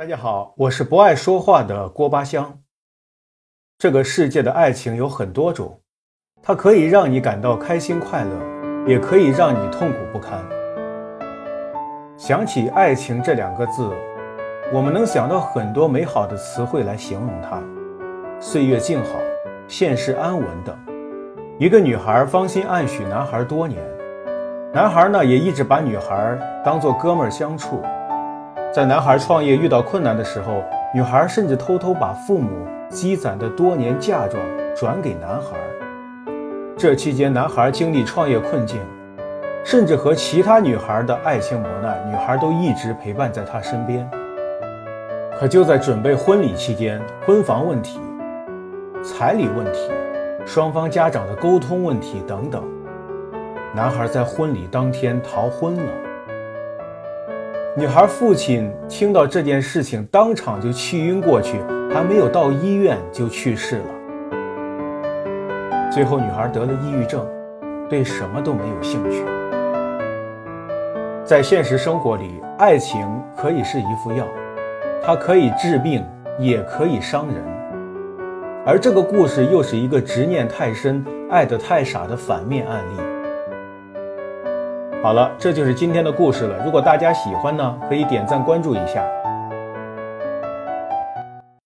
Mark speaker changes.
Speaker 1: 大家好，我是不爱说话的郭巴香。这个世界的爱情有很多种，它可以让你感到开心快乐，也可以让你痛苦不堪。想起爱情这两个字，我们能想到很多美好的词汇来形容它：岁月静好、现世安稳等。一个女孩芳心暗许男孩多年，男孩呢也一直把女孩当做哥们儿相处。在男孩创业遇到困难的时候，女孩甚至偷偷把父母积攒的多年嫁妆转给男孩。这期间，男孩经历创业困境，甚至和其他女孩的爱情磨难，女孩都一直陪伴在他身边。可就在准备婚礼期间，婚房问题、彩礼问题、双方家长的沟通问题等等，男孩在婚礼当天逃婚了。女孩父亲听到这件事情，当场就气晕过去，还没有到医院就去世了。最后，女孩得了抑郁症，对什么都没有兴趣。在现实生活里，爱情可以是一副药，它可以治病，也可以伤人。而这个故事又是一个执念太深、爱得太傻的反面案例。好了，这就是今天的故事了。如果大家喜欢呢，可以点赞关注一下。